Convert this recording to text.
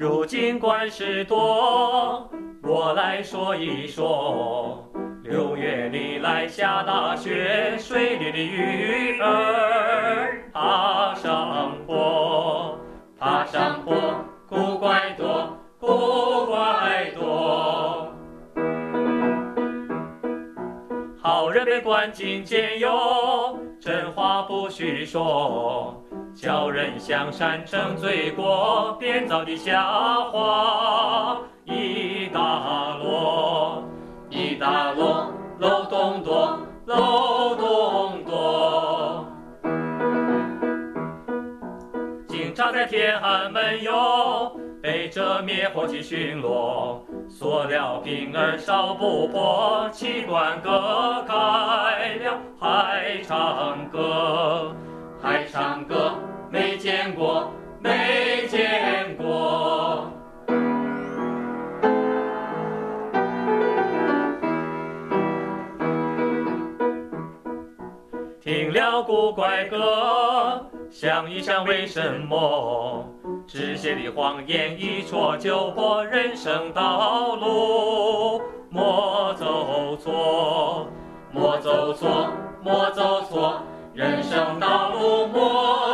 如今管事多，我来说一说。六月里来下大雪，水里的鱼儿爬上坡，爬上坡，古怪多，古怪多。好人被关进监狱，真话不许说，叫人向善成罪过，编造的瞎话一大摞，一大摞，漏洞多，漏洞多。警察在天安门有背着灭火器巡逻，塑料瓶儿烧不破，气管割开了还唱歌，还唱歌，没见过，没见过。听了古怪歌，想一想为什么这些的谎言一戳就破，人生道路莫走错，莫走错，莫走错，人生道路莫